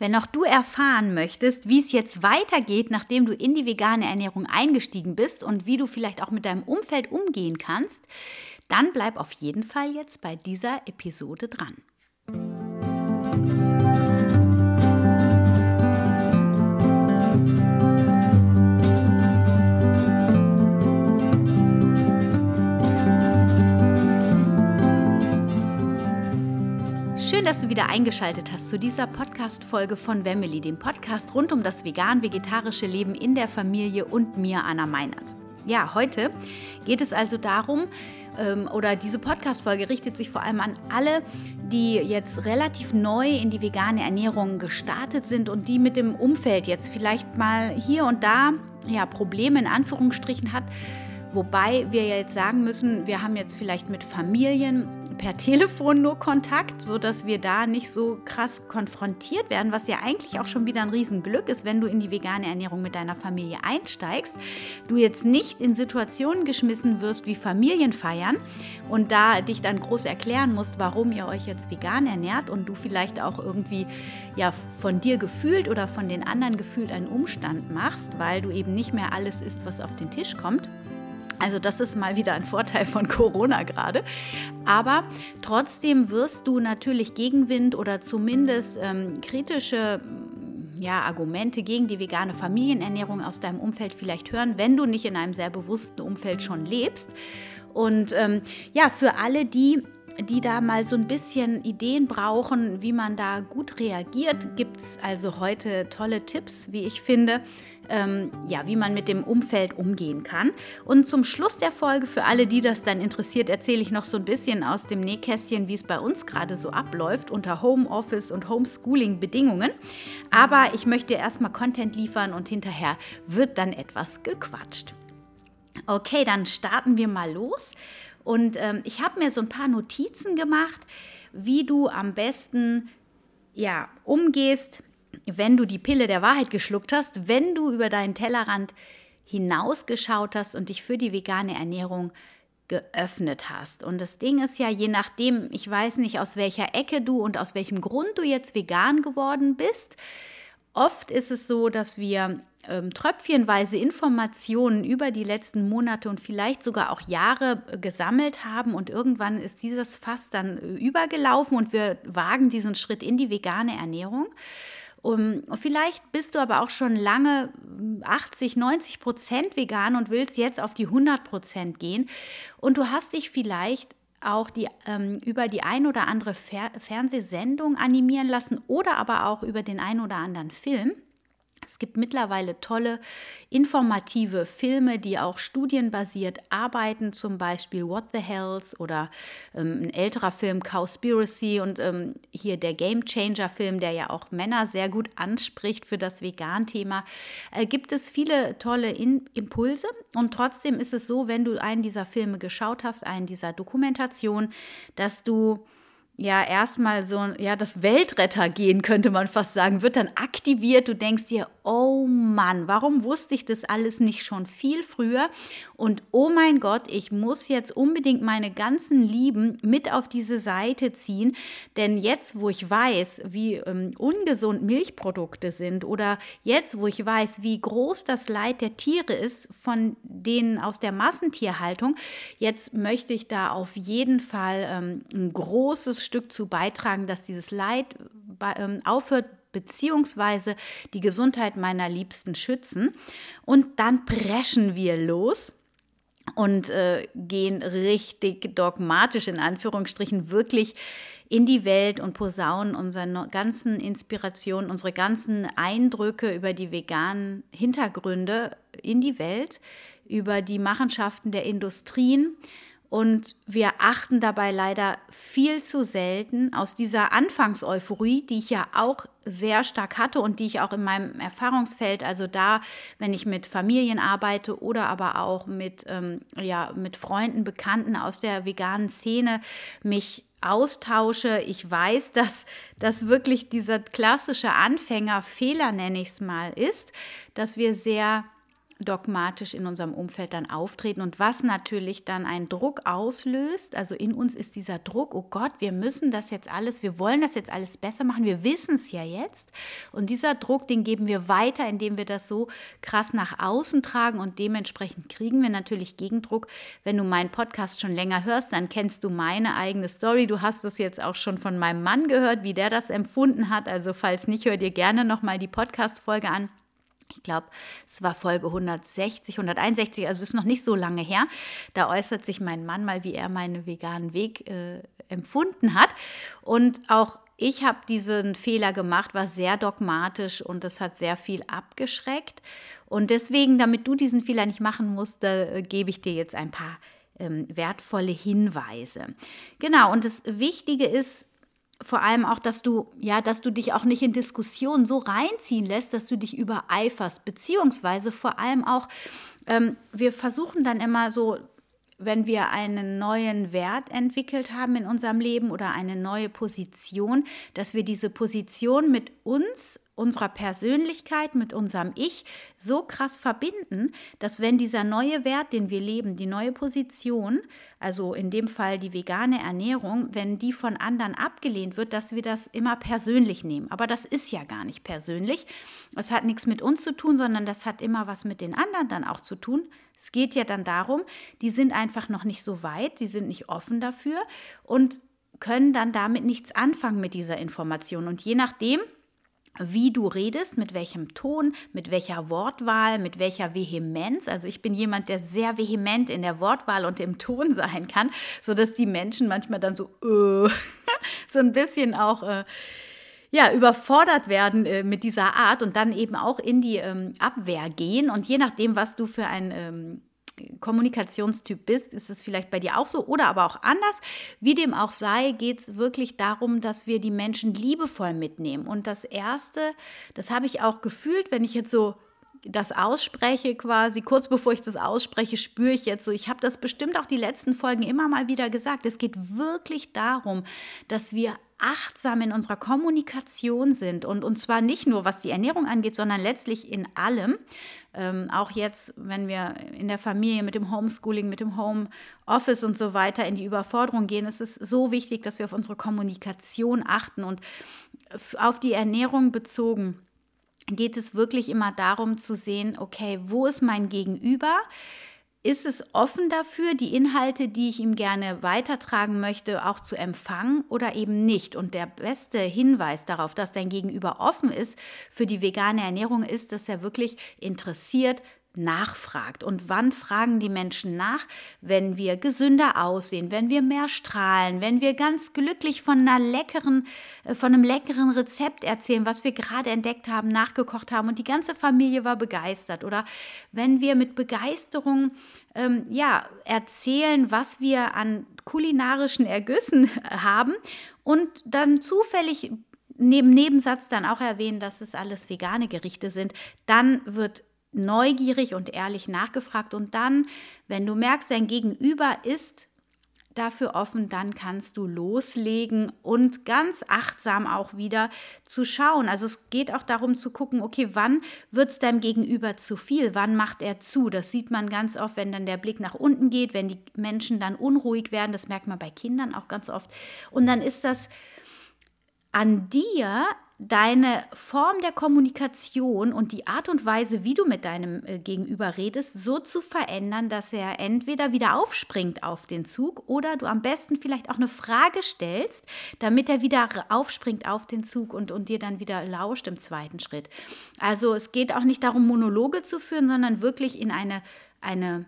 Wenn auch du erfahren möchtest, wie es jetzt weitergeht, nachdem du in die vegane Ernährung eingestiegen bist und wie du vielleicht auch mit deinem Umfeld umgehen kannst, dann bleib auf jeden Fall jetzt bei dieser Episode dran. Schön, dass du wieder eingeschaltet hast zu dieser Podcast-Folge von Wemmeli, dem Podcast rund um das vegan-vegetarische Leben in der Familie und mir, Anna Meinert. Ja, heute geht es also darum, ähm, oder diese Podcast-Folge richtet sich vor allem an alle, die jetzt relativ neu in die vegane Ernährung gestartet sind und die mit dem Umfeld jetzt vielleicht mal hier und da ja, Probleme in Anführungsstrichen hat. Wobei wir jetzt sagen müssen, wir haben jetzt vielleicht mit Familien per Telefon nur Kontakt, sodass wir da nicht so krass konfrontiert werden, was ja eigentlich auch schon wieder ein Riesenglück ist, wenn du in die vegane Ernährung mit deiner Familie einsteigst. Du jetzt nicht in Situationen geschmissen wirst wie Familienfeiern und da dich dann groß erklären musst, warum ihr euch jetzt vegan ernährt und du vielleicht auch irgendwie ja von dir gefühlt oder von den anderen gefühlt einen Umstand machst, weil du eben nicht mehr alles isst, was auf den Tisch kommt. Also das ist mal wieder ein Vorteil von Corona gerade. Aber trotzdem wirst du natürlich Gegenwind oder zumindest ähm, kritische ja, Argumente gegen die vegane Familienernährung aus deinem Umfeld vielleicht hören, wenn du nicht in einem sehr bewussten Umfeld schon lebst. Und ähm, ja, für alle die, die da mal so ein bisschen Ideen brauchen, wie man da gut reagiert, gibt es also heute tolle Tipps, wie ich finde, ähm, ja, wie man mit dem Umfeld umgehen kann. Und zum Schluss der Folge, für alle, die das dann interessiert, erzähle ich noch so ein bisschen aus dem Nähkästchen, wie es bei uns gerade so abläuft unter Homeoffice und Homeschooling-Bedingungen. Aber ich möchte erstmal Content liefern und hinterher wird dann etwas gequatscht. Okay, dann starten wir mal los. Und ähm, ich habe mir so ein paar Notizen gemacht, wie du am besten ja, umgehst wenn du die Pille der Wahrheit geschluckt hast, wenn du über deinen Tellerrand hinausgeschaut hast und dich für die vegane Ernährung geöffnet hast. Und das Ding ist ja, je nachdem, ich weiß nicht, aus welcher Ecke du und aus welchem Grund du jetzt vegan geworden bist, oft ist es so, dass wir ähm, tröpfchenweise Informationen über die letzten Monate und vielleicht sogar auch Jahre äh, gesammelt haben und irgendwann ist dieses Fass dann äh, übergelaufen und wir wagen diesen Schritt in die vegane Ernährung. Um, vielleicht bist du aber auch schon lange 80, 90 Prozent vegan und willst jetzt auf die 100 Prozent gehen. Und du hast dich vielleicht auch die, ähm, über die ein oder andere Fer Fernsehsendung animieren lassen oder aber auch über den ein oder anderen Film. Es gibt mittlerweile tolle informative Filme, die auch studienbasiert arbeiten, zum Beispiel What the Hells oder ähm, ein älterer Film Cowspiracy und ähm, hier der Game Changer Film, der ja auch Männer sehr gut anspricht für das Vegan-Thema. Äh, gibt es viele tolle In Impulse und trotzdem ist es so, wenn du einen dieser Filme geschaut hast, einen dieser Dokumentationen, dass du ja erstmal so ja das Weltretter gehen könnte man fast sagen wird dann aktiviert. Du denkst dir oh Mann warum wusste ich das alles nicht schon viel früher? Und oh mein Gott ich muss jetzt unbedingt meine ganzen Lieben mit auf diese Seite ziehen. Denn jetzt wo ich weiß wie ähm, ungesund Milchprodukte sind oder jetzt wo ich weiß wie groß das Leid der Tiere ist von denen aus der Massentierhaltung jetzt möchte ich da auf jeden Fall ähm, ein großes Stück zu beitragen, dass dieses Leid ähm, aufhört, beziehungsweise die Gesundheit meiner Liebsten schützen. Und dann preschen wir los und äh, gehen richtig dogmatisch in Anführungsstrichen wirklich in die Welt und posaunen unsere ganzen Inspirationen, unsere ganzen Eindrücke über die veganen Hintergründe in die Welt, über die Machenschaften der Industrien und wir achten dabei leider viel zu selten aus dieser Anfangseuphorie, die ich ja auch sehr stark hatte und die ich auch in meinem Erfahrungsfeld, also da, wenn ich mit Familien arbeite oder aber auch mit, ähm, ja, mit Freunden, Bekannten aus der veganen Szene, mich austausche. Ich weiß, dass das wirklich dieser klassische Anfängerfehler, nenne ich es mal, ist, dass wir sehr dogmatisch in unserem Umfeld dann auftreten und was natürlich dann einen Druck auslöst. Also in uns ist dieser Druck, oh Gott, wir müssen das jetzt alles, wir wollen das jetzt alles besser machen, wir wissen es ja jetzt. Und dieser Druck, den geben wir weiter, indem wir das so krass nach außen tragen und dementsprechend kriegen wir natürlich Gegendruck. Wenn du meinen Podcast schon länger hörst, dann kennst du meine eigene Story. Du hast es jetzt auch schon von meinem Mann gehört, wie der das empfunden hat. Also falls nicht, hör dir gerne nochmal die Podcast-Folge an ich glaube, es war Folge 160, 161, also ist noch nicht so lange her. Da äußert sich mein Mann mal, wie er meinen veganen Weg äh, empfunden hat. Und auch ich habe diesen Fehler gemacht, war sehr dogmatisch und das hat sehr viel abgeschreckt. Und deswegen, damit du diesen Fehler nicht machen musst, äh, gebe ich dir jetzt ein paar ähm, wertvolle Hinweise. Genau, und das Wichtige ist, vor allem auch, dass du, ja, dass du dich auch nicht in Diskussionen so reinziehen lässt, dass du dich übereiferst, beziehungsweise vor allem auch, ähm, wir versuchen dann immer so, wenn wir einen neuen Wert entwickelt haben in unserem Leben oder eine neue Position, dass wir diese Position mit uns unserer Persönlichkeit, mit unserem Ich so krass verbinden, dass wenn dieser neue Wert, den wir leben, die neue Position, also in dem Fall die vegane Ernährung, wenn die von anderen abgelehnt wird, dass wir das immer persönlich nehmen. Aber das ist ja gar nicht persönlich. Es hat nichts mit uns zu tun, sondern das hat immer was mit den anderen dann auch zu tun. Es geht ja dann darum, die sind einfach noch nicht so weit, die sind nicht offen dafür und können dann damit nichts anfangen mit dieser Information. Und je nachdem, wie du redest, mit welchem Ton, mit welcher Wortwahl, mit welcher Vehemenz. Also ich bin jemand, der sehr vehement in der Wortwahl und im Ton sein kann, sodass die Menschen manchmal dann so, äh, so ein bisschen auch äh, ja, überfordert werden äh, mit dieser Art und dann eben auch in die ähm, Abwehr gehen. Und je nachdem, was du für ein ähm, Kommunikationstyp bist, ist es vielleicht bei dir auch so oder aber auch anders. Wie dem auch sei, geht es wirklich darum, dass wir die Menschen liebevoll mitnehmen. Und das Erste, das habe ich auch gefühlt, wenn ich jetzt so das ausspreche quasi, kurz bevor ich das ausspreche, spüre ich jetzt so, ich habe das bestimmt auch die letzten Folgen immer mal wieder gesagt, es geht wirklich darum, dass wir achtsam in unserer Kommunikation sind. Und, und zwar nicht nur was die Ernährung angeht, sondern letztlich in allem. Ähm, auch jetzt, wenn wir in der Familie mit dem Homeschooling, mit dem Homeoffice und so weiter in die Überforderung gehen, ist es so wichtig, dass wir auf unsere Kommunikation achten. Und auf die Ernährung bezogen geht es wirklich immer darum zu sehen, okay, wo ist mein Gegenüber? Ist es offen dafür, die Inhalte, die ich ihm gerne weitertragen möchte, auch zu empfangen oder eben nicht? Und der beste Hinweis darauf, dass dein Gegenüber offen ist für die vegane Ernährung, ist, dass er wirklich interessiert nachfragt. Und wann fragen die Menschen nach? Wenn wir gesünder aussehen, wenn wir mehr strahlen, wenn wir ganz glücklich von einer leckeren, äh, von einem leckeren Rezept erzählen, was wir gerade entdeckt haben, nachgekocht haben und die ganze Familie war begeistert. Oder wenn wir mit Begeisterung ähm, ja, erzählen, was wir an kulinarischen Ergüssen haben und dann zufällig neben Nebensatz dann auch erwähnen, dass es alles vegane Gerichte sind, dann wird neugierig und ehrlich nachgefragt und dann, wenn du merkst, dein Gegenüber ist dafür offen, dann kannst du loslegen und ganz achtsam auch wieder zu schauen. Also es geht auch darum zu gucken, okay, wann wird es deinem Gegenüber zu viel? Wann macht er zu? Das sieht man ganz oft, wenn dann der Blick nach unten geht, wenn die Menschen dann unruhig werden. Das merkt man bei Kindern auch ganz oft. Und dann ist das an dir, deine Form der Kommunikation und die Art und Weise, wie du mit deinem äh, Gegenüber redest, so zu verändern, dass er entweder wieder aufspringt auf den Zug oder du am besten vielleicht auch eine Frage stellst, damit er wieder aufspringt auf den Zug und, und dir dann wieder lauscht im zweiten Schritt. Also es geht auch nicht darum, Monologe zu führen, sondern wirklich in eine, eine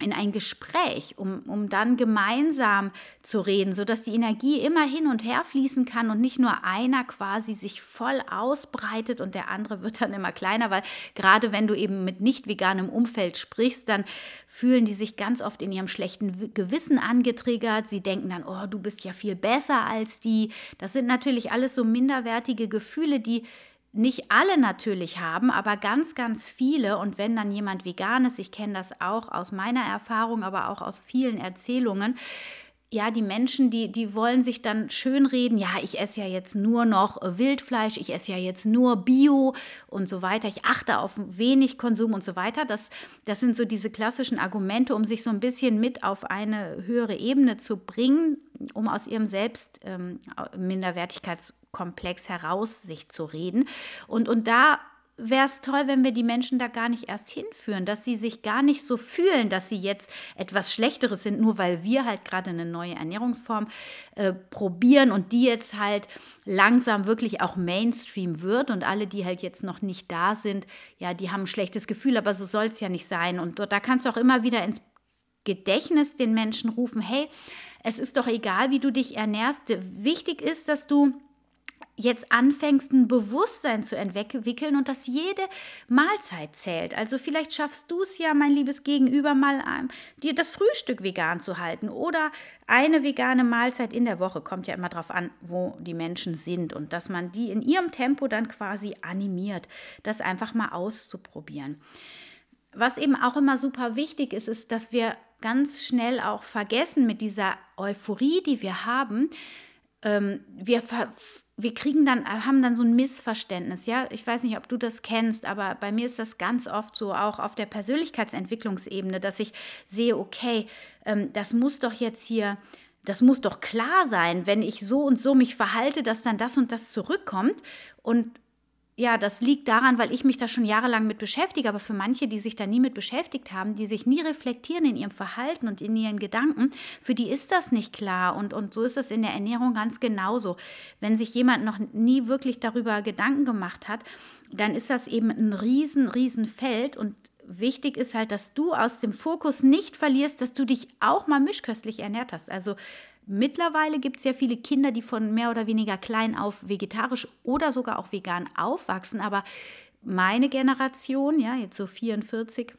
in ein Gespräch, um, um dann gemeinsam zu reden, sodass die Energie immer hin und her fließen kann und nicht nur einer quasi sich voll ausbreitet und der andere wird dann immer kleiner, weil gerade wenn du eben mit nicht veganem Umfeld sprichst, dann fühlen die sich ganz oft in ihrem schlechten Gewissen angetriggert. Sie denken dann, oh, du bist ja viel besser als die. Das sind natürlich alles so minderwertige Gefühle, die nicht alle natürlich haben, aber ganz, ganz viele. Und wenn dann jemand vegan ist, ich kenne das auch aus meiner Erfahrung, aber auch aus vielen Erzählungen, ja, die Menschen, die, die wollen sich dann schönreden, ja, ich esse ja jetzt nur noch Wildfleisch, ich esse ja jetzt nur Bio und so weiter, ich achte auf wenig Konsum und so weiter. Das, das sind so diese klassischen Argumente, um sich so ein bisschen mit auf eine höhere Ebene zu bringen, um aus ihrem Selbst ähm, Minderwertigkeitskomplex heraus sich zu reden. Und, und da wäre es toll, wenn wir die Menschen da gar nicht erst hinführen, dass sie sich gar nicht so fühlen, dass sie jetzt etwas Schlechteres sind, nur weil wir halt gerade eine neue Ernährungsform äh, probieren und die jetzt halt langsam wirklich auch Mainstream wird und alle, die halt jetzt noch nicht da sind, ja, die haben ein schlechtes Gefühl, aber so soll es ja nicht sein. Und da kannst du auch immer wieder ins Gedächtnis den Menschen rufen, hey, es ist doch egal, wie du dich ernährst. Wichtig ist, dass du jetzt anfängst, ein Bewusstsein zu entwickeln und dass jede Mahlzeit zählt. Also vielleicht schaffst du es ja, mein liebes Gegenüber, mal ähm, dir das Frühstück vegan zu halten oder eine vegane Mahlzeit in der Woche. Kommt ja immer darauf an, wo die Menschen sind und dass man die in ihrem Tempo dann quasi animiert, das einfach mal auszuprobieren. Was eben auch immer super wichtig ist, ist, dass wir ganz schnell auch vergessen mit dieser Euphorie, die wir haben, ähm, wir, wir kriegen dann, haben dann so ein Missverständnis, ja. Ich weiß nicht, ob du das kennst, aber bei mir ist das ganz oft so, auch auf der Persönlichkeitsentwicklungsebene, dass ich sehe, okay, ähm, das muss doch jetzt hier das muss doch klar sein, wenn ich so und so mich verhalte, dass dann das und das zurückkommt. Und ja, das liegt daran, weil ich mich da schon jahrelang mit beschäftige, aber für manche, die sich da nie mit beschäftigt haben, die sich nie reflektieren in ihrem Verhalten und in ihren Gedanken, für die ist das nicht klar. Und, und so ist es in der Ernährung ganz genauso. Wenn sich jemand noch nie wirklich darüber Gedanken gemacht hat, dann ist das eben ein riesen, riesen Feld und wichtig ist halt, dass du aus dem Fokus nicht verlierst, dass du dich auch mal mischköstlich ernährt hast. Also Mittlerweile gibt es ja viele Kinder, die von mehr oder weniger klein auf vegetarisch oder sogar auch vegan aufwachsen. Aber meine Generation, ja, jetzt so 44,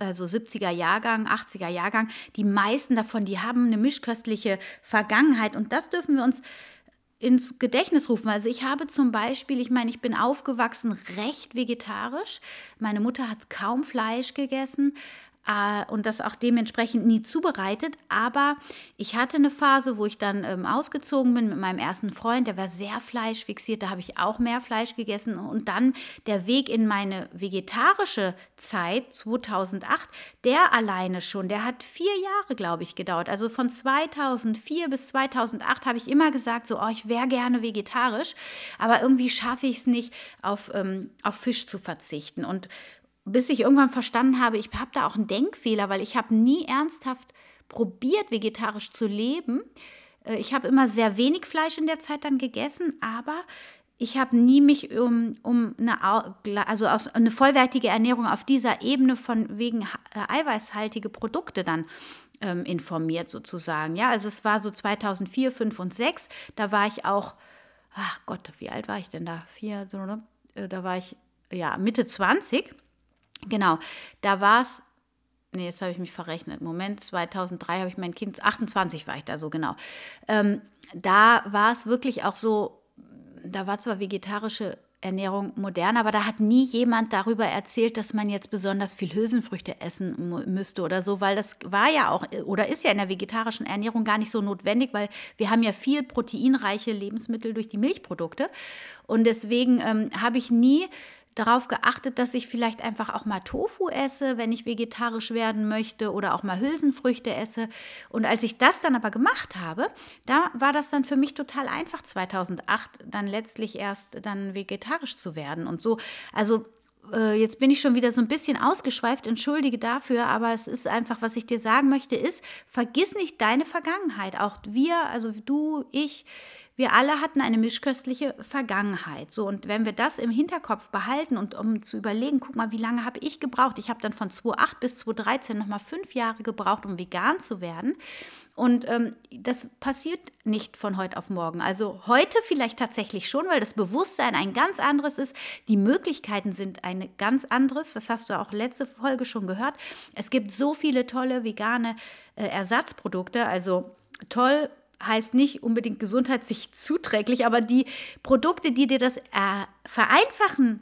also 70er Jahrgang, 80er Jahrgang, die meisten davon, die haben eine mischköstliche Vergangenheit. Und das dürfen wir uns ins Gedächtnis rufen. Also ich habe zum Beispiel, ich meine, ich bin aufgewachsen recht vegetarisch. Meine Mutter hat kaum Fleisch gegessen, äh, und das auch dementsprechend nie zubereitet. Aber ich hatte eine Phase, wo ich dann ähm, ausgezogen bin mit meinem ersten Freund, der war sehr fleischfixiert, da habe ich auch mehr Fleisch gegessen. Und dann der Weg in meine vegetarische Zeit 2008, der alleine schon, der hat vier Jahre, glaube ich, gedauert. Also von 2004 bis 2008 habe ich immer gesagt, so, oh, ich wäre gerne vegetarisch, aber irgendwie schaffe ich es nicht, auf, ähm, auf Fisch zu verzichten. Und bis ich irgendwann verstanden habe, ich habe da auch einen Denkfehler, weil ich habe nie ernsthaft probiert, vegetarisch zu leben. Äh, ich habe immer sehr wenig Fleisch in der Zeit dann gegessen, aber ich habe nie mich um, um eine, also aus, eine vollwertige Ernährung auf dieser Ebene von wegen äh, eiweißhaltige Produkte dann ähm, informiert sozusagen. Ja, also es war so 2004, 5 und 6, da war ich auch, ach Gott, wie alt war ich denn da? Vier, so, ne? Äh, da war ich ja Mitte 20 Genau, da war es, nee, jetzt habe ich mich verrechnet. Moment, 2003 habe ich mein Kind, 28 war ich da so genau. Ähm, da war es wirklich auch so, da war zwar vegetarische Ernährung modern, aber da hat nie jemand darüber erzählt, dass man jetzt besonders viel Hülsenfrüchte essen müsste oder so, weil das war ja auch oder ist ja in der vegetarischen Ernährung gar nicht so notwendig, weil wir haben ja viel proteinreiche Lebensmittel durch die Milchprodukte und deswegen ähm, habe ich nie darauf geachtet, dass ich vielleicht einfach auch mal Tofu esse, wenn ich vegetarisch werden möchte oder auch mal Hülsenfrüchte esse. Und als ich das dann aber gemacht habe, da war das dann für mich total einfach 2008 dann letztlich erst dann vegetarisch zu werden und so. Also äh, jetzt bin ich schon wieder so ein bisschen ausgeschweift, entschuldige dafür, aber es ist einfach, was ich dir sagen möchte, ist, vergiss nicht deine Vergangenheit. Auch wir, also du, ich, wir alle hatten eine mischköstliche Vergangenheit. So, und wenn wir das im Hinterkopf behalten und um zu überlegen, guck mal, wie lange habe ich gebraucht? Ich habe dann von 2008 bis 2013 nochmal fünf Jahre gebraucht, um vegan zu werden. Und ähm, das passiert nicht von heute auf morgen. Also heute vielleicht tatsächlich schon, weil das Bewusstsein ein ganz anderes ist. Die Möglichkeiten sind ein ganz anderes. Das hast du auch letzte Folge schon gehört. Es gibt so viele tolle vegane äh, Ersatzprodukte. Also toll heißt nicht unbedingt gesundheitlich zuträglich, aber die Produkte, die dir das äh, vereinfachen,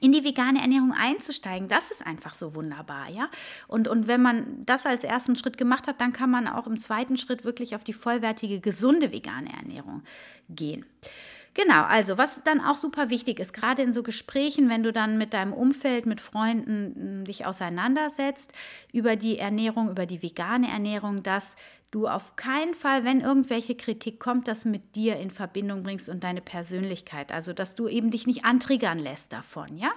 in die vegane Ernährung einzusteigen, das ist einfach so wunderbar, ja. Und, und wenn man das als ersten Schritt gemacht hat, dann kann man auch im zweiten Schritt wirklich auf die vollwertige, gesunde vegane Ernährung gehen. Genau, also was dann auch super wichtig ist, gerade in so Gesprächen, wenn du dann mit deinem Umfeld, mit Freunden hm, dich auseinandersetzt über die Ernährung, über die vegane Ernährung, dass du auf keinen Fall, wenn irgendwelche Kritik kommt, das mit dir in Verbindung bringst und deine Persönlichkeit. Also, dass du eben dich nicht antriggern lässt davon, ja?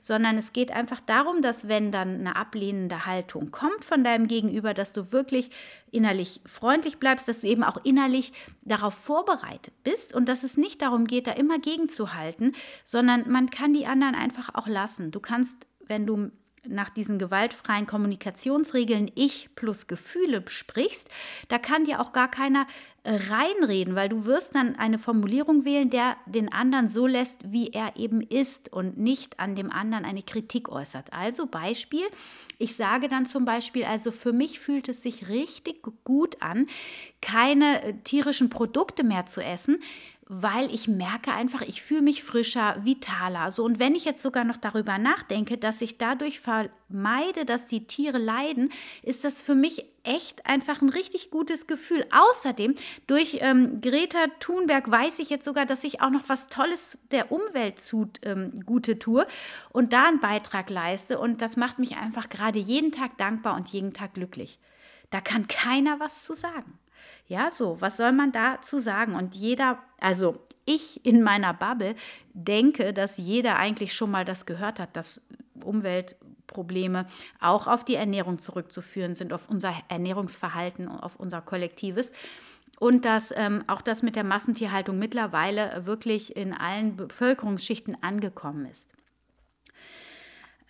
Sondern es geht einfach darum, dass wenn dann eine ablehnende Haltung kommt von deinem Gegenüber, dass du wirklich innerlich freundlich bleibst, dass du eben auch innerlich darauf vorbereitet bist und dass es nicht darum geht, da immer gegenzuhalten, sondern man kann die anderen einfach auch lassen. Du kannst, wenn du nach diesen gewaltfreien Kommunikationsregeln Ich plus Gefühle sprichst, da kann dir auch gar keiner äh, reinreden, weil du wirst dann eine Formulierung wählen, der den anderen so lässt, wie er eben ist und nicht an dem anderen eine Kritik äußert. Also Beispiel, ich sage dann zum Beispiel, also für mich fühlt es sich richtig gut an, keine äh, tierischen Produkte mehr zu essen, weil ich merke einfach, ich fühle mich frischer, vitaler. So und wenn ich jetzt sogar noch darüber nachdenke, dass ich dadurch vermeide, dass die Tiere leiden, ist das für mich echt einfach ein richtig gutes Gefühl. Außerdem durch ähm, Greta Thunberg weiß ich jetzt sogar, dass ich auch noch was Tolles der Umwelt zu ähm, gute tue und da einen Beitrag leiste und das macht mich einfach gerade jeden Tag dankbar und jeden Tag glücklich. Da kann keiner was zu sagen. Ja, so, was soll man dazu sagen? Und jeder, also ich in meiner Bubble denke, dass jeder eigentlich schon mal das gehört hat, dass Umweltprobleme auch auf die Ernährung zurückzuführen sind, auf unser Ernährungsverhalten, auf unser Kollektives. Und dass ähm, auch das mit der Massentierhaltung mittlerweile wirklich in allen Bevölkerungsschichten angekommen ist.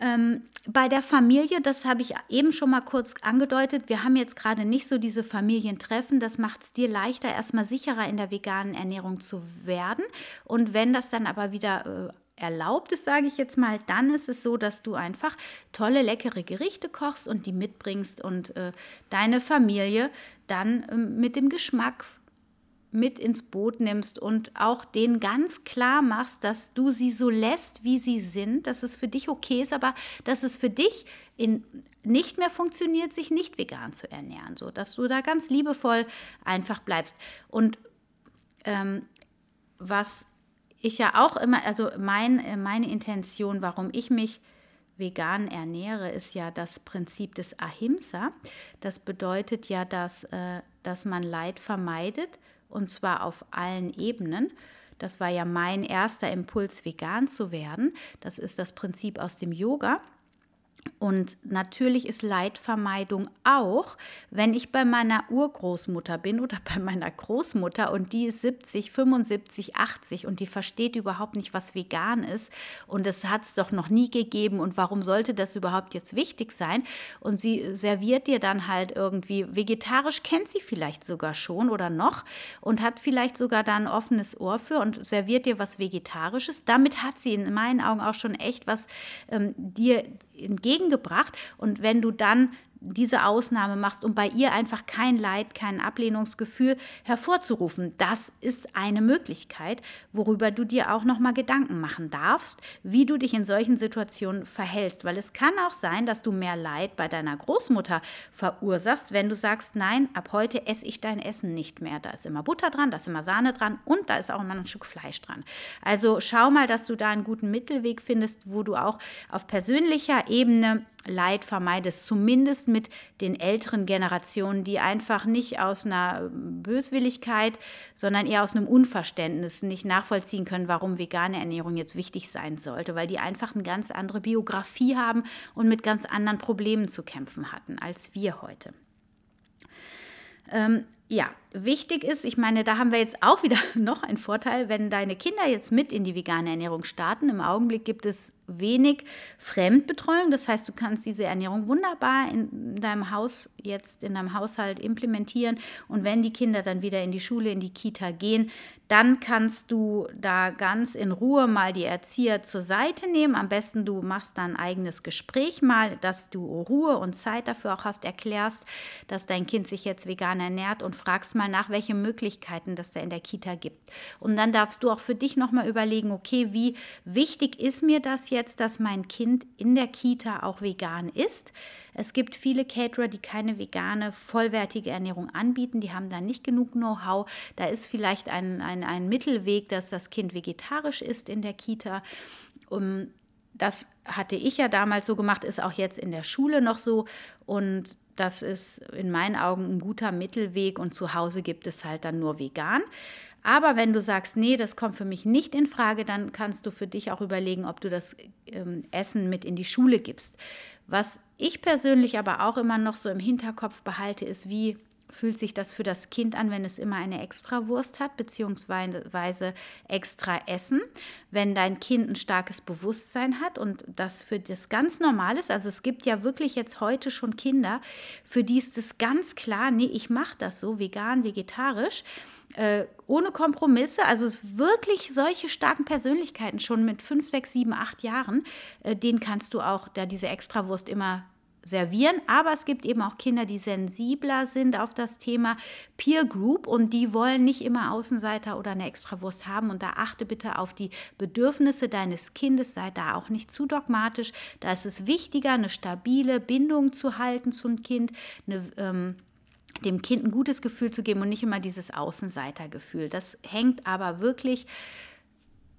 Ähm, bei der Familie, das habe ich eben schon mal kurz angedeutet, wir haben jetzt gerade nicht so diese Familientreffen. Das macht es dir leichter, erstmal sicherer in der veganen Ernährung zu werden. Und wenn das dann aber wieder äh, erlaubt ist, sage ich jetzt mal, dann ist es so, dass du einfach tolle, leckere Gerichte kochst und die mitbringst und äh, deine Familie dann äh, mit dem Geschmack mit ins Boot nimmst und auch denen ganz klar machst, dass du sie so lässt, wie sie sind, dass es für dich okay ist, aber dass es für dich in, nicht mehr funktioniert, sich nicht vegan zu ernähren, so dass du da ganz liebevoll einfach bleibst. Und ähm, was ich ja auch immer, also mein, meine Intention, warum ich mich vegan ernähre, ist ja das Prinzip des Ahimsa. Das bedeutet ja, dass, äh, dass man Leid vermeidet und zwar auf allen Ebenen. Das war ja mein erster Impuls, vegan zu werden. Das ist das Prinzip aus dem Yoga. Und natürlich ist Leidvermeidung auch, wenn ich bei meiner Urgroßmutter bin oder bei meiner Großmutter und die ist 70, 75, 80 und die versteht überhaupt nicht, was vegan ist und es hat es doch noch nie gegeben und warum sollte das überhaupt jetzt wichtig sein? Und sie serviert dir dann halt irgendwie, vegetarisch kennt sie vielleicht sogar schon oder noch und hat vielleicht sogar da ein offenes Ohr für und serviert dir was Vegetarisches. Damit hat sie in meinen Augen auch schon echt was ähm, dir entgegengebracht. Und wenn du dann diese Ausnahme machst, um bei ihr einfach kein Leid, kein Ablehnungsgefühl hervorzurufen. Das ist eine Möglichkeit, worüber du dir auch noch mal Gedanken machen darfst, wie du dich in solchen Situationen verhältst, weil es kann auch sein, dass du mehr Leid bei deiner Großmutter verursachst, wenn du sagst, nein, ab heute esse ich dein Essen nicht mehr. Da ist immer Butter dran, da ist immer Sahne dran und da ist auch immer ein Stück Fleisch dran. Also schau mal, dass du da einen guten Mittelweg findest, wo du auch auf persönlicher Ebene Leid vermeidest, zumindest mit den älteren Generationen, die einfach nicht aus einer Böswilligkeit, sondern eher aus einem Unverständnis nicht nachvollziehen können, warum vegane Ernährung jetzt wichtig sein sollte, weil die einfach eine ganz andere Biografie haben und mit ganz anderen Problemen zu kämpfen hatten als wir heute. Ähm, ja, wichtig ist, ich meine, da haben wir jetzt auch wieder noch einen Vorteil, wenn deine Kinder jetzt mit in die vegane Ernährung starten. Im Augenblick gibt es wenig Fremdbetreuung. Das heißt, du kannst diese Ernährung wunderbar in deinem Haus jetzt in deinem Haushalt implementieren. Und wenn die Kinder dann wieder in die Schule, in die Kita gehen, dann kannst du da ganz in Ruhe mal die Erzieher zur Seite nehmen. Am besten du machst dann ein eigenes Gespräch mal, dass du Ruhe und Zeit dafür auch hast, erklärst, dass dein Kind sich jetzt vegan ernährt und fragst mal nach, welche Möglichkeiten das da in der Kita gibt. Und dann darfst du auch für dich nochmal überlegen, okay, wie wichtig ist mir das jetzt? Jetzt, dass mein Kind in der Kita auch vegan ist. Es gibt viele Caterer, die keine vegane, vollwertige Ernährung anbieten. Die haben da nicht genug Know-how. Da ist vielleicht ein, ein, ein Mittelweg, dass das Kind vegetarisch ist in der Kita. Um, das hatte ich ja damals so gemacht, ist auch jetzt in der Schule noch so. Und das ist in meinen Augen ein guter Mittelweg und zu Hause gibt es halt dann nur vegan. Aber wenn du sagst, nee, das kommt für mich nicht in Frage, dann kannst du für dich auch überlegen, ob du das ähm, Essen mit in die Schule gibst. Was ich persönlich aber auch immer noch so im Hinterkopf behalte, ist, wie fühlt sich das für das Kind an, wenn es immer eine Extrawurst hat, beziehungsweise extra Essen, wenn dein Kind ein starkes Bewusstsein hat und das für das ganz normal ist. Also es gibt ja wirklich jetzt heute schon Kinder, für die ist es ganz klar, nee, ich mache das so, vegan, vegetarisch. Äh, ohne Kompromisse, also es wirklich solche starken Persönlichkeiten schon mit fünf, sechs, sieben, acht Jahren, äh, denen kannst du auch da diese Extrawurst immer servieren. Aber es gibt eben auch Kinder, die sensibler sind auf das Thema Peer Group und die wollen nicht immer Außenseiter oder eine Extrawurst haben. Und da achte bitte auf die Bedürfnisse deines Kindes, sei da auch nicht zu dogmatisch. Da ist es wichtiger, eine stabile Bindung zu halten zum Kind, eine, ähm, dem Kind ein gutes Gefühl zu geben und nicht immer dieses Außenseitergefühl. Das hängt aber wirklich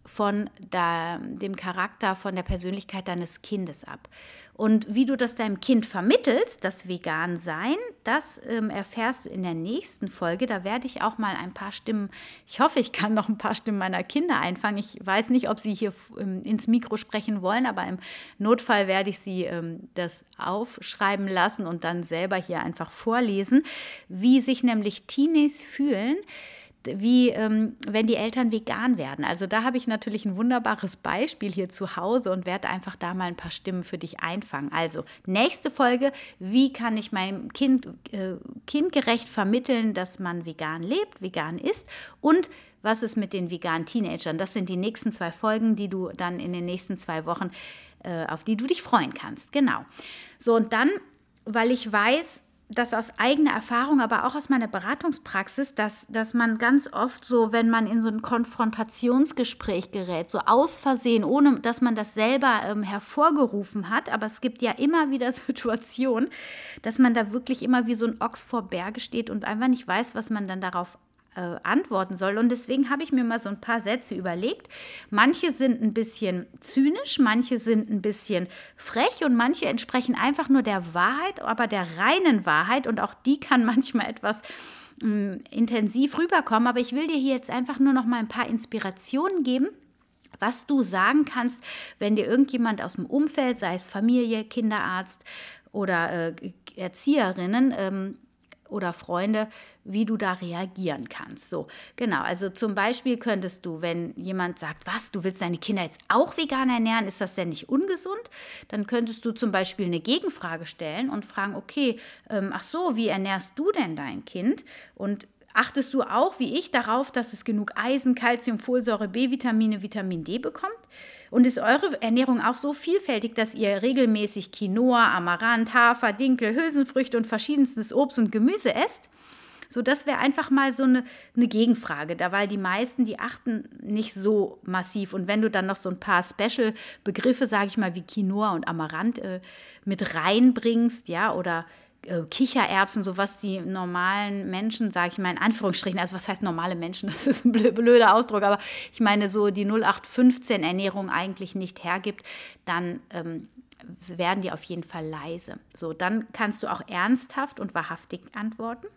von der, dem Charakter, von der Persönlichkeit deines Kindes ab. Und wie du das deinem Kind vermittelst, das Vegan-Sein, das ähm, erfährst du in der nächsten Folge. Da werde ich auch mal ein paar Stimmen, ich hoffe, ich kann noch ein paar Stimmen meiner Kinder einfangen. Ich weiß nicht, ob sie hier ähm, ins Mikro sprechen wollen, aber im Notfall werde ich sie ähm, das aufschreiben lassen und dann selber hier einfach vorlesen, wie sich nämlich Teenies fühlen wie ähm, wenn die Eltern vegan werden. Also da habe ich natürlich ein wunderbares Beispiel hier zu Hause und werde einfach da mal ein paar Stimmen für dich einfangen. Also nächste Folge, wie kann ich meinem Kind äh, kindgerecht vermitteln, dass man vegan lebt, vegan isst und was ist mit den veganen Teenagern? Das sind die nächsten zwei Folgen, die du dann in den nächsten zwei Wochen, äh, auf die du dich freuen kannst. Genau. So, und dann, weil ich weiß, das aus eigener Erfahrung, aber auch aus meiner Beratungspraxis, dass, dass man ganz oft so, wenn man in so ein Konfrontationsgespräch gerät, so aus Versehen, ohne dass man das selber ähm, hervorgerufen hat, aber es gibt ja immer wieder Situationen, dass man da wirklich immer wie so ein Ochs vor Berge steht und einfach nicht weiß, was man dann darauf äh, antworten soll. Und deswegen habe ich mir mal so ein paar Sätze überlegt. Manche sind ein bisschen zynisch, manche sind ein bisschen frech und manche entsprechen einfach nur der Wahrheit, aber der reinen Wahrheit. Und auch die kann manchmal etwas mh, mm, intensiv rüberkommen. Aber ich will dir hier jetzt einfach nur noch mal ein paar Inspirationen geben was du sagen kannst, wenn dir irgendjemand aus dem Umfeld, sei es Familie, Kinderarzt oder äh, Erzieherinnen, ähm, oder Freunde, wie du da reagieren kannst. So, genau. Also zum Beispiel könntest du, wenn jemand sagt, was, du willst deine Kinder jetzt auch vegan ernähren, ist das denn nicht ungesund? Dann könntest du zum Beispiel eine Gegenfrage stellen und fragen, okay, ähm, ach so, wie ernährst du denn dein Kind? Und Achtest du auch, wie ich, darauf, dass es genug Eisen, Kalzium, Folsäure, B-Vitamine, Vitamin D bekommt? Und ist eure Ernährung auch so vielfältig, dass ihr regelmäßig Quinoa, Amaranth, Hafer, Dinkel, Hülsenfrüchte und verschiedenstes Obst und Gemüse esst? So, das wäre einfach mal so eine, eine Gegenfrage, da weil die meisten, die achten nicht so massiv. Und wenn du dann noch so ein paar Special-Begriffe, sage ich mal, wie Quinoa und Amaranth äh, mit reinbringst, ja, oder Kichererbsen, so was die normalen Menschen, sage ich mal in Anführungsstrichen, also was heißt normale Menschen, das ist ein blöder Ausdruck, aber ich meine so die 0815 Ernährung eigentlich nicht hergibt, dann ähm, werden die auf jeden Fall leise. So, dann kannst du auch ernsthaft und wahrhaftig antworten.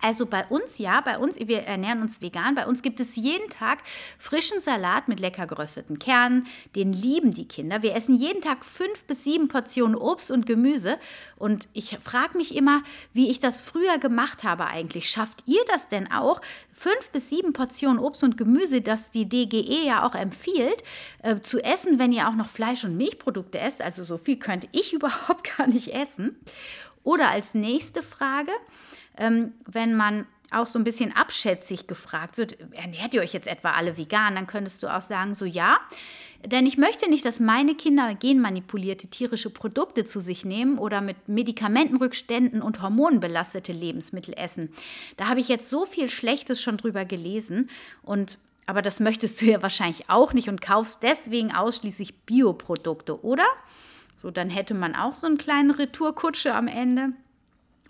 Also bei uns, ja, bei uns, wir ernähren uns vegan. Bei uns gibt es jeden Tag frischen Salat mit lecker gerösteten Kernen. Den lieben die Kinder. Wir essen jeden Tag fünf bis sieben Portionen Obst und Gemüse. Und ich frage mich immer, wie ich das früher gemacht habe eigentlich. Schafft ihr das denn auch? Fünf bis sieben Portionen Obst und Gemüse, das die DGE ja auch empfiehlt, äh, zu essen, wenn ihr auch noch Fleisch und Milchprodukte esst. Also so viel könnte ich überhaupt gar nicht essen. Oder als nächste Frage, ähm, wenn man auch so ein bisschen abschätzig gefragt wird, ernährt ihr euch jetzt etwa alle vegan? Dann könntest du auch sagen, so ja. Denn ich möchte nicht, dass meine Kinder genmanipulierte tierische Produkte zu sich nehmen oder mit Medikamentenrückständen und Hormonen belastete Lebensmittel essen. Da habe ich jetzt so viel Schlechtes schon drüber gelesen und Aber das möchtest du ja wahrscheinlich auch nicht und kaufst deswegen ausschließlich Bioprodukte, oder? So, dann hätte man auch so einen kleinen Retourkutsche am Ende.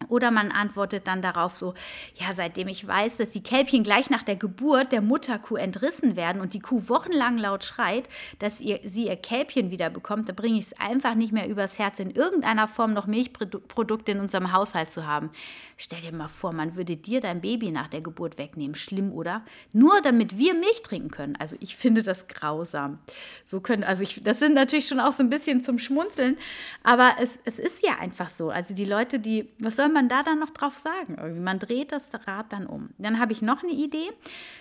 Oder man antwortet dann darauf so, ja, seitdem ich weiß, dass die Kälbchen gleich nach der Geburt der Mutterkuh entrissen werden und die Kuh wochenlang laut schreit, dass ihr, sie ihr Kälbchen wieder bekommt, da bringe ich es einfach nicht mehr übers Herz, in irgendeiner Form noch Milchprodukte in unserem Haushalt zu haben. Stell dir mal vor, man würde dir dein Baby nach der Geburt wegnehmen. Schlimm, oder? Nur damit wir Milch trinken können. Also ich finde das grausam. So können, also ich, das sind natürlich schon auch so ein bisschen zum Schmunzeln, aber es, es ist ja einfach so. Also die Leute, die, was soll man da dann noch drauf sagen? Irgendwie, man dreht das Rad dann um. Dann habe ich noch eine Idee.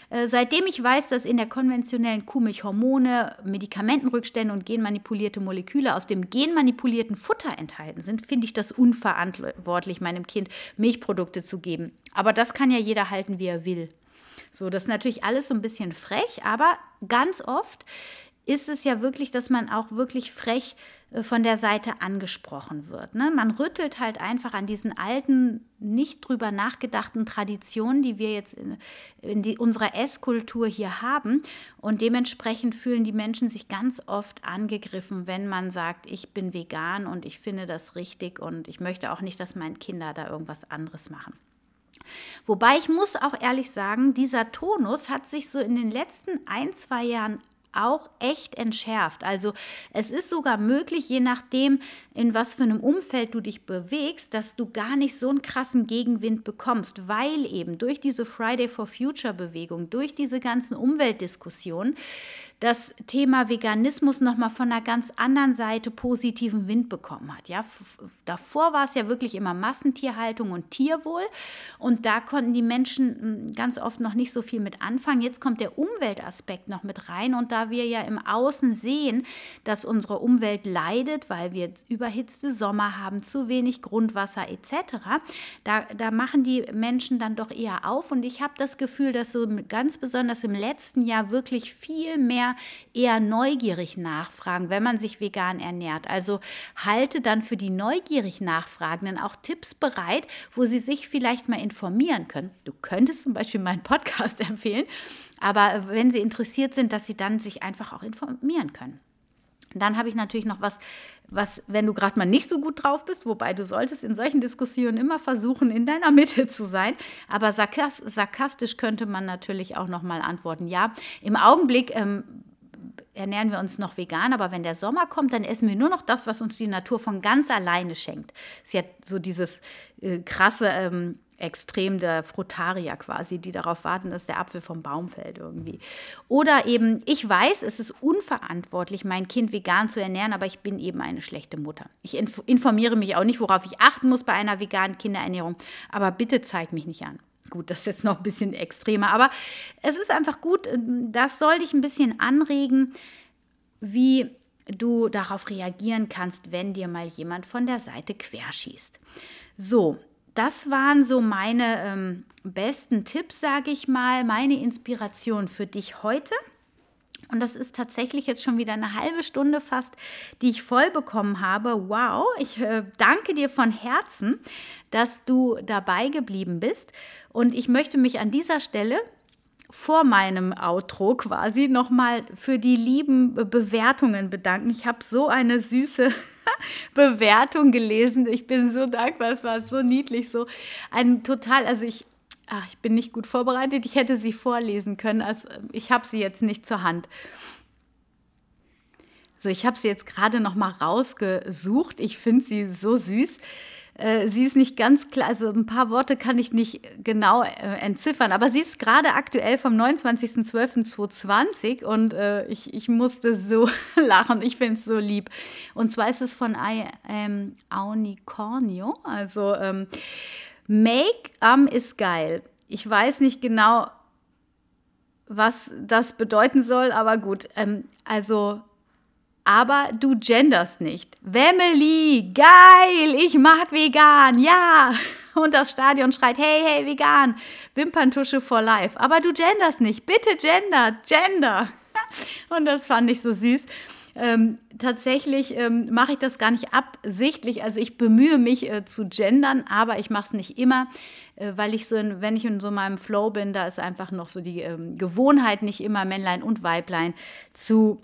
Äh, seitdem ich weiß, dass in der konventionellen Kuhmilch Hormone, Medikamentenrückstände und genmanipulierte Moleküle aus dem genmanipulierten Futter enthalten sind, finde ich das unverantwortlich, meinem Kind Milchprodukte zu geben. Aber das kann ja jeder halten, wie er will. So, das ist natürlich alles so ein bisschen frech, aber ganz oft ist es ja wirklich, dass man auch wirklich frech von der Seite angesprochen wird. Ne? Man rüttelt halt einfach an diesen alten, nicht drüber nachgedachten Traditionen, die wir jetzt in, in die, unserer Esskultur hier haben. Und dementsprechend fühlen die Menschen sich ganz oft angegriffen, wenn man sagt, ich bin vegan und ich finde das richtig und ich möchte auch nicht, dass meine Kinder da irgendwas anderes machen. Wobei ich muss auch ehrlich sagen, dieser Tonus hat sich so in den letzten ein, zwei Jahren auch echt entschärft. Also es ist sogar möglich, je nachdem, in was für einem Umfeld du dich bewegst, dass du gar nicht so einen krassen Gegenwind bekommst, weil eben durch diese Friday for Future Bewegung, durch diese ganzen Umweltdiskussionen, das Thema Veganismus nochmal von einer ganz anderen Seite positiven Wind bekommen hat. Ja, davor war es ja wirklich immer Massentierhaltung und Tierwohl und da konnten die Menschen hm, ganz oft noch nicht so viel mit anfangen. Jetzt kommt der Umweltaspekt noch mit rein und da wir ja im Außen sehen, dass unsere Umwelt leidet, weil wir überhitzte Sommer haben, zu wenig Grundwasser etc., da, da machen die Menschen dann doch eher auf und ich habe das Gefühl, dass so ganz besonders im letzten Jahr wirklich viel mehr eher neugierig nachfragen, wenn man sich vegan ernährt. Also halte dann für die neugierig Nachfragenden auch Tipps bereit, wo sie sich vielleicht mal informieren können. Du könntest zum Beispiel meinen Podcast empfehlen, aber wenn sie interessiert sind, dass sie dann sich einfach auch informieren können. Dann habe ich natürlich noch was, was, wenn du gerade mal nicht so gut drauf bist, wobei du solltest in solchen Diskussionen immer versuchen, in deiner Mitte zu sein. Aber sarkastisch könnte man natürlich auch noch mal antworten. Ja, im Augenblick ähm, ernähren wir uns noch vegan, aber wenn der Sommer kommt, dann essen wir nur noch das, was uns die Natur von ganz alleine schenkt. Ist ja so dieses äh, krasse ähm, Extrem der Frutarier quasi, die darauf warten, dass der Apfel vom Baum fällt irgendwie. Oder eben, ich weiß, es ist unverantwortlich, mein Kind vegan zu ernähren, aber ich bin eben eine schlechte Mutter. Ich informiere mich auch nicht, worauf ich achten muss bei einer veganen Kinderernährung, aber bitte zeig mich nicht an. Gut, das ist jetzt noch ein bisschen extremer, aber es ist einfach gut, das soll dich ein bisschen anregen, wie du darauf reagieren kannst, wenn dir mal jemand von der Seite querschießt. So, das waren so meine ähm, besten Tipps, sage ich mal, meine Inspiration für dich heute. Und das ist tatsächlich jetzt schon wieder eine halbe Stunde fast, die ich voll bekommen habe. Wow, ich äh, danke dir von Herzen, dass du dabei geblieben bist. Und ich möchte mich an dieser Stelle vor meinem Outro quasi nochmal für die lieben Bewertungen bedanken. Ich habe so eine süße Bewertung gelesen. Ich bin so dankbar, es war so niedlich, so ein total, also ich, ach, ich bin nicht gut vorbereitet. Ich hätte sie vorlesen können, also ich habe sie jetzt nicht zur Hand. So, ich habe sie jetzt gerade noch mal rausgesucht. Ich finde sie so süß. Äh, sie ist nicht ganz klar, also ein paar Worte kann ich nicht genau äh, entziffern, aber sie ist gerade aktuell vom 29.12.2020 und äh, ich, ich musste so lachen, ich finde es so lieb. Und zwar ist es von I am Unicornio, also ähm, Make am ist geil. Ich weiß nicht genau, was das bedeuten soll, aber gut, ähm, also aber du genderst nicht. Wemily, geil, ich mag vegan, ja. Und das Stadion schreit, hey, hey, vegan, Wimperntusche for life. Aber du genderst nicht, bitte gender, gender. Und das fand ich so süß. Ähm, tatsächlich ähm, mache ich das gar nicht absichtlich. Also ich bemühe mich äh, zu gendern, aber ich mache es nicht immer, äh, weil ich so, in, wenn ich in so meinem Flow bin, da ist einfach noch so die ähm, Gewohnheit, nicht immer Männlein und Weiblein zu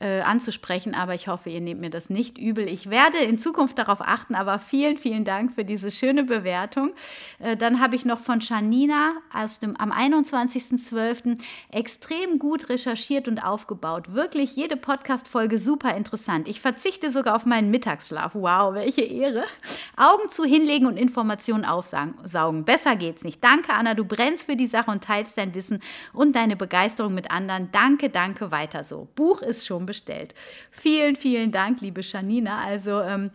äh, anzusprechen, aber ich hoffe, ihr nehmt mir das nicht übel. Ich werde in Zukunft darauf achten, aber vielen, vielen Dank für diese schöne Bewertung. Äh, dann habe ich noch von Janina aus dem, am 21.12. extrem gut recherchiert und aufgebaut. Wirklich jede Podcast-Folge super interessant. Ich verzichte sogar auf meinen Mittagsschlaf. Wow, welche Ehre. Augen zu hinlegen und Informationen aufsaugen. Besser geht's nicht. Danke, Anna, du brennst für die Sache und teilst dein Wissen und deine Begeisterung mit anderen. Danke, danke, weiter so. Buch ist schon bestellt. Vielen, vielen Dank, liebe Janina. Also ähm,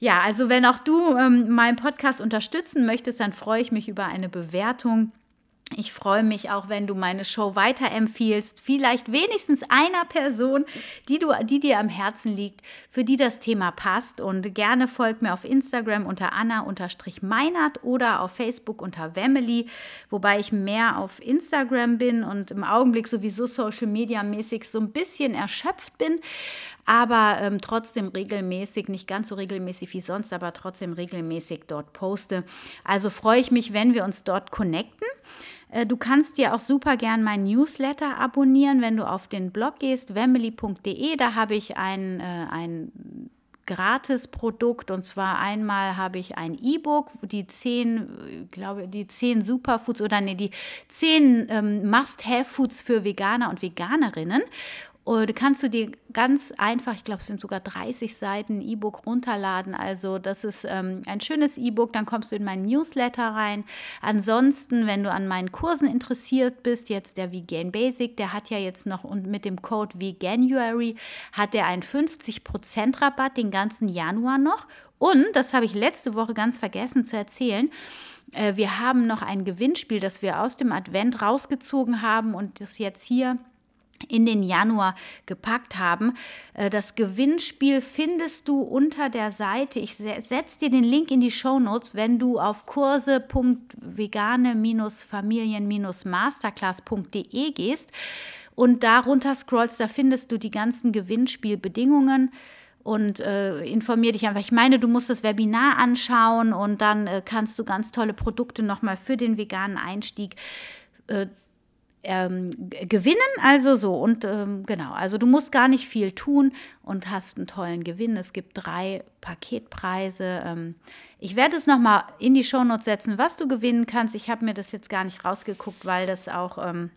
ja, also wenn auch du ähm, meinen Podcast unterstützen möchtest, dann freue ich mich über eine Bewertung ich freue mich auch, wenn du meine Show weiterempfiehlst, vielleicht wenigstens einer Person, die, du, die dir am Herzen liegt, für die das Thema passt. Und gerne folgt mir auf Instagram unter Anna-Meinert oder auf Facebook unter Wemily, wobei ich mehr auf Instagram bin und im Augenblick sowieso Social Media mäßig so ein bisschen erschöpft bin, aber ähm, trotzdem regelmäßig, nicht ganz so regelmäßig wie sonst, aber trotzdem regelmäßig dort poste. Also freue ich mich, wenn wir uns dort connecten. Äh, du kannst dir auch super gern mein Newsletter abonnieren, wenn du auf den Blog gehst, wemily.de. Da habe ich ein, äh, ein Gratis-Produkt und zwar einmal habe ich ein E-Book, die zehn, glaube die zehn Superfoods oder nee, die zehn ähm, Must-Have-Foods für Veganer und Veganerinnen und kannst du dir ganz einfach, ich glaube, es sind sogar 30 Seiten E-Book runterladen. Also das ist ähm, ein schönes E-Book, dann kommst du in meinen Newsletter rein. Ansonsten, wenn du an meinen Kursen interessiert bist, jetzt der Vegan Basic, der hat ja jetzt noch und mit dem Code Veganuary hat er einen 50% Rabatt den ganzen Januar noch. Und, das habe ich letzte Woche ganz vergessen zu erzählen, äh, wir haben noch ein Gewinnspiel, das wir aus dem Advent rausgezogen haben und das jetzt hier in den Januar gepackt haben. Äh, das Gewinnspiel findest du unter der Seite. Ich setze dir den Link in die Show Notes, wenn du auf kurse.vegane-familien-masterclass.de gehst und darunter scrollst, da findest du die ganzen Gewinnspielbedingungen und äh, informier dich einfach. Ich meine, du musst das Webinar anschauen und dann äh, kannst du ganz tolle Produkte nochmal für den veganen Einstieg äh, ähm, gewinnen, also so. Und ähm, genau, also du musst gar nicht viel tun und hast einen tollen Gewinn. Es gibt drei Paketpreise. Ähm, ich werde es nochmal in die Shownotes setzen, was du gewinnen kannst. Ich habe mir das jetzt gar nicht rausgeguckt, weil das auch, ähm,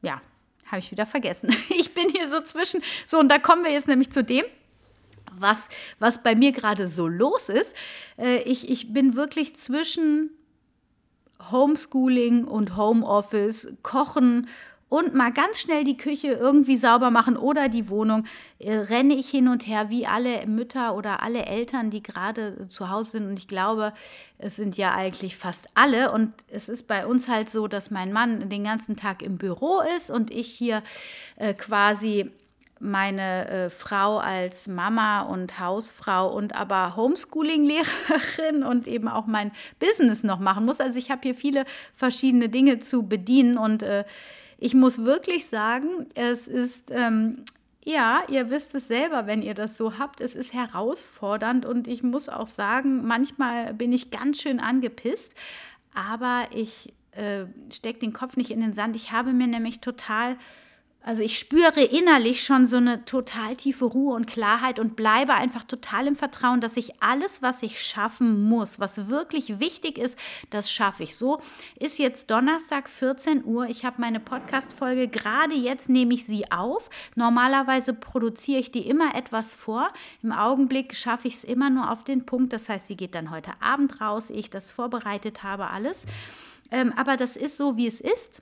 ja, habe ich wieder vergessen. Ich bin hier so zwischen. So, und da kommen wir jetzt nämlich zu dem, was, was bei mir gerade so los ist. Äh, ich, ich bin wirklich zwischen Homeschooling und Homeoffice, Kochen und mal ganz schnell die Küche irgendwie sauber machen oder die Wohnung, äh, renne ich hin und her wie alle Mütter oder alle Eltern, die gerade zu Hause sind. Und ich glaube, es sind ja eigentlich fast alle. Und es ist bei uns halt so, dass mein Mann den ganzen Tag im Büro ist und ich hier äh, quasi meine äh, Frau als Mama und Hausfrau und aber Homeschooling-Lehrerin und eben auch mein Business noch machen muss. Also ich habe hier viele verschiedene Dinge zu bedienen und äh, ich muss wirklich sagen, es ist, ähm, ja, ihr wisst es selber, wenn ihr das so habt, es ist herausfordernd und ich muss auch sagen, manchmal bin ich ganz schön angepisst, aber ich äh, stecke den Kopf nicht in den Sand. Ich habe mir nämlich total also ich spüre innerlich schon so eine total tiefe Ruhe und Klarheit und bleibe einfach total im Vertrauen, dass ich alles, was ich schaffen muss, was wirklich wichtig ist, das schaffe ich. So ist jetzt Donnerstag 14 Uhr. Ich habe meine Podcast-Folge, gerade jetzt nehme ich sie auf. Normalerweise produziere ich die immer etwas vor. Im Augenblick schaffe ich es immer nur auf den Punkt. Das heißt, sie geht dann heute Abend raus, ich das vorbereitet habe, alles. Ähm, aber das ist so, wie es ist.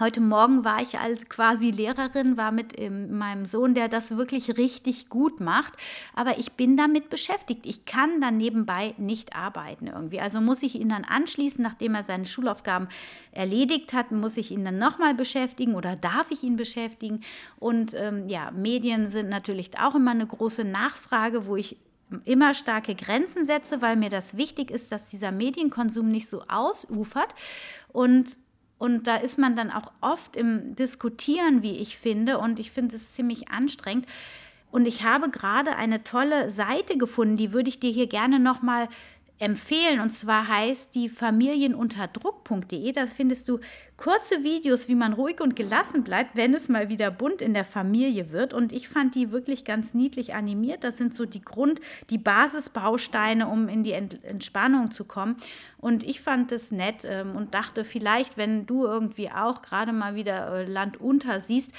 Heute Morgen war ich als quasi Lehrerin, war mit ähm, meinem Sohn, der das wirklich richtig gut macht. Aber ich bin damit beschäftigt. Ich kann dann nebenbei nicht arbeiten irgendwie. Also muss ich ihn dann anschließen, nachdem er seine Schulaufgaben erledigt hat, muss ich ihn dann nochmal beschäftigen oder darf ich ihn beschäftigen? Und ähm, ja, Medien sind natürlich auch immer eine große Nachfrage, wo ich immer starke Grenzen setze, weil mir das wichtig ist, dass dieser Medienkonsum nicht so ausufert. Und und da ist man dann auch oft im Diskutieren, wie ich finde. Und ich finde es ziemlich anstrengend. Und ich habe gerade eine tolle Seite gefunden, die würde ich dir hier gerne nochmal empfehlen. Und zwar heißt die familienunterdruck.de. Da findest du kurze Videos, wie man ruhig und gelassen bleibt, wenn es mal wieder bunt in der Familie wird. Und ich fand die wirklich ganz niedlich animiert. Das sind so die Grund-, die Basisbausteine, um in die Entspannung zu kommen. Und ich fand es nett ähm, und dachte, vielleicht, wenn du irgendwie auch gerade mal wieder äh, Land unter siehst,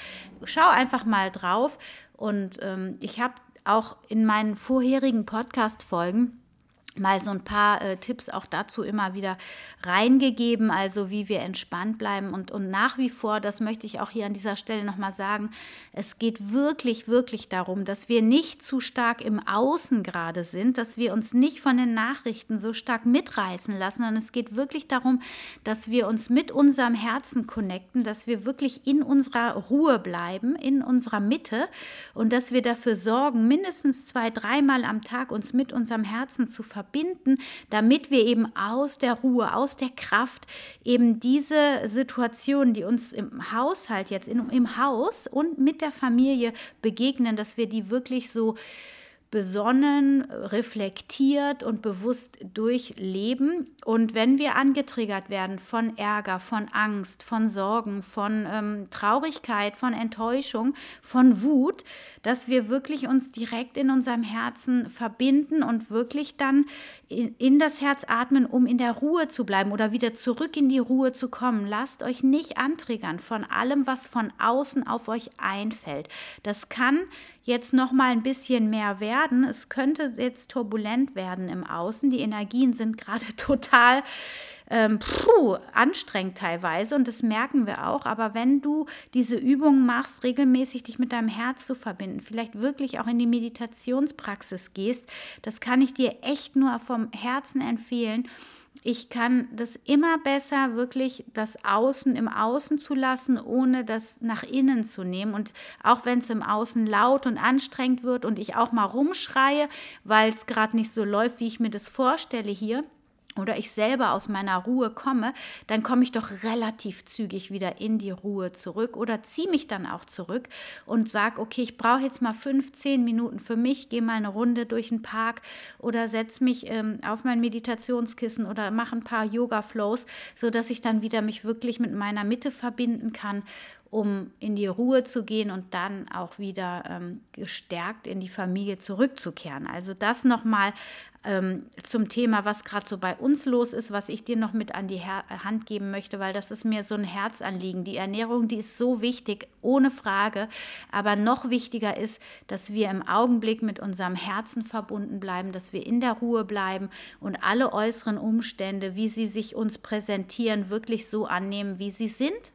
schau einfach mal drauf. Und ähm, ich habe auch in meinen vorherigen Podcast-Folgen mal so ein paar äh, Tipps auch dazu immer wieder reingegeben, also wie wir entspannt bleiben und, und nach wie vor, das möchte ich auch hier an dieser Stelle nochmal sagen, es geht wirklich, wirklich darum, dass wir nicht zu stark im Außen gerade sind, dass wir uns nicht von den Nachrichten so stark mitreißen lassen, sondern es geht wirklich darum, dass wir uns mit unserem Herzen connecten, dass wir wirklich in unserer Ruhe bleiben, in unserer Mitte und dass wir dafür sorgen, mindestens zwei, dreimal am Tag uns mit unserem Herzen zu verbinden verbinden, damit wir eben aus der Ruhe, aus der Kraft eben diese Situation, die uns im Haushalt jetzt, in, im Haus und mit der Familie begegnen, dass wir die wirklich so besonnen, reflektiert und bewusst durchleben. Und wenn wir angetriggert werden von Ärger, von Angst, von Sorgen, von ähm, Traurigkeit, von Enttäuschung, von Wut, dass wir wirklich uns direkt in unserem Herzen verbinden und wirklich dann in, in das Herz atmen, um in der Ruhe zu bleiben oder wieder zurück in die Ruhe zu kommen. Lasst euch nicht antriggern von allem, was von außen auf euch einfällt. Das kann jetzt noch mal ein bisschen mehr werden. Es könnte jetzt turbulent werden im Außen. Die Energien sind gerade total ähm, puh, anstrengend teilweise und das merken wir auch. Aber wenn du diese Übungen machst, regelmäßig dich mit deinem Herz zu verbinden, vielleicht wirklich auch in die Meditationspraxis gehst, das kann ich dir echt nur vom Herzen empfehlen ich kann das immer besser wirklich das Außen im Außen zu lassen, ohne das nach innen zu nehmen. Und auch wenn es im Außen laut und anstrengend wird und ich auch mal rumschreie, weil es gerade nicht so läuft, wie ich mir das vorstelle hier, oder ich selber aus meiner Ruhe komme, dann komme ich doch relativ zügig wieder in die Ruhe zurück oder ziehe mich dann auch zurück und sage, okay, ich brauche jetzt mal 15 Minuten für mich, gehe mal eine Runde durch den Park oder setze mich ähm, auf mein Meditationskissen oder mache ein paar Yoga-Flows, sodass ich dann wieder mich wirklich mit meiner Mitte verbinden kann um in die Ruhe zu gehen und dann auch wieder ähm, gestärkt in die Familie zurückzukehren. Also das nochmal ähm, zum Thema, was gerade so bei uns los ist, was ich dir noch mit an die Her Hand geben möchte, weil das ist mir so ein Herzanliegen. Die Ernährung, die ist so wichtig, ohne Frage. Aber noch wichtiger ist, dass wir im Augenblick mit unserem Herzen verbunden bleiben, dass wir in der Ruhe bleiben und alle äußeren Umstände, wie sie sich uns präsentieren, wirklich so annehmen, wie sie sind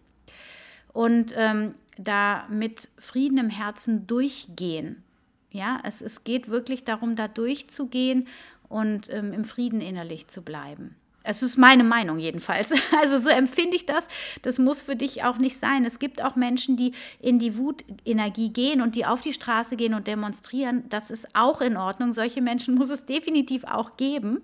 und ähm, da mit Frieden im Herzen durchgehen. Ja, es, es geht wirklich darum, da durchzugehen und ähm, im Frieden innerlich zu bleiben. Es ist meine Meinung jedenfalls. Also so empfinde ich das. Das muss für dich auch nicht sein. Es gibt auch Menschen, die in die Wutenergie gehen und die auf die Straße gehen und demonstrieren. Das ist auch in Ordnung. Solche Menschen muss es definitiv auch geben.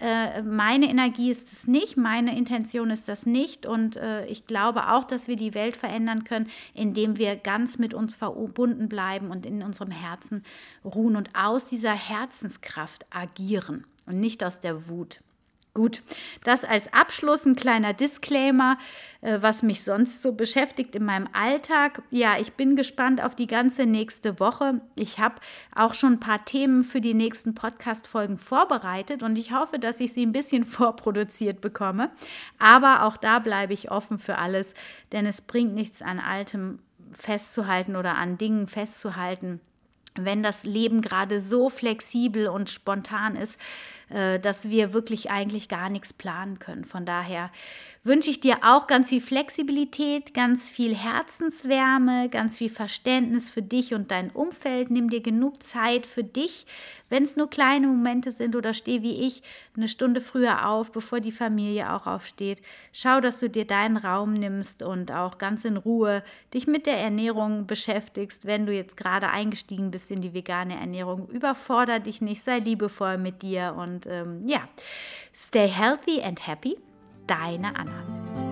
Äh, meine Energie ist es nicht, meine Intention ist das nicht und äh, ich glaube auch, dass wir die Welt verändern können, indem wir ganz mit uns verbunden bleiben und in unserem Herzen ruhen und aus dieser Herzenskraft agieren und nicht aus der Wut. Gut, das als Abschluss ein kleiner Disclaimer, äh, was mich sonst so beschäftigt in meinem Alltag. Ja, ich bin gespannt auf die ganze nächste Woche. Ich habe auch schon ein paar Themen für die nächsten Podcast-Folgen vorbereitet und ich hoffe, dass ich sie ein bisschen vorproduziert bekomme. Aber auch da bleibe ich offen für alles, denn es bringt nichts an Altem festzuhalten oder an Dingen festzuhalten, wenn das Leben gerade so flexibel und spontan ist, dass wir wirklich eigentlich gar nichts planen können. Von daher wünsche ich dir auch ganz viel Flexibilität, ganz viel Herzenswärme, ganz viel Verständnis für dich und dein Umfeld. Nimm dir genug Zeit für dich, wenn es nur kleine Momente sind oder steh wie ich eine Stunde früher auf, bevor die Familie auch aufsteht. Schau, dass du dir deinen Raum nimmst und auch ganz in Ruhe dich mit der Ernährung beschäftigst, wenn du jetzt gerade eingestiegen bist in die vegane Ernährung. Überforder dich nicht, sei liebevoll mit dir und ähm, ja, stay healthy and happy deine Anna.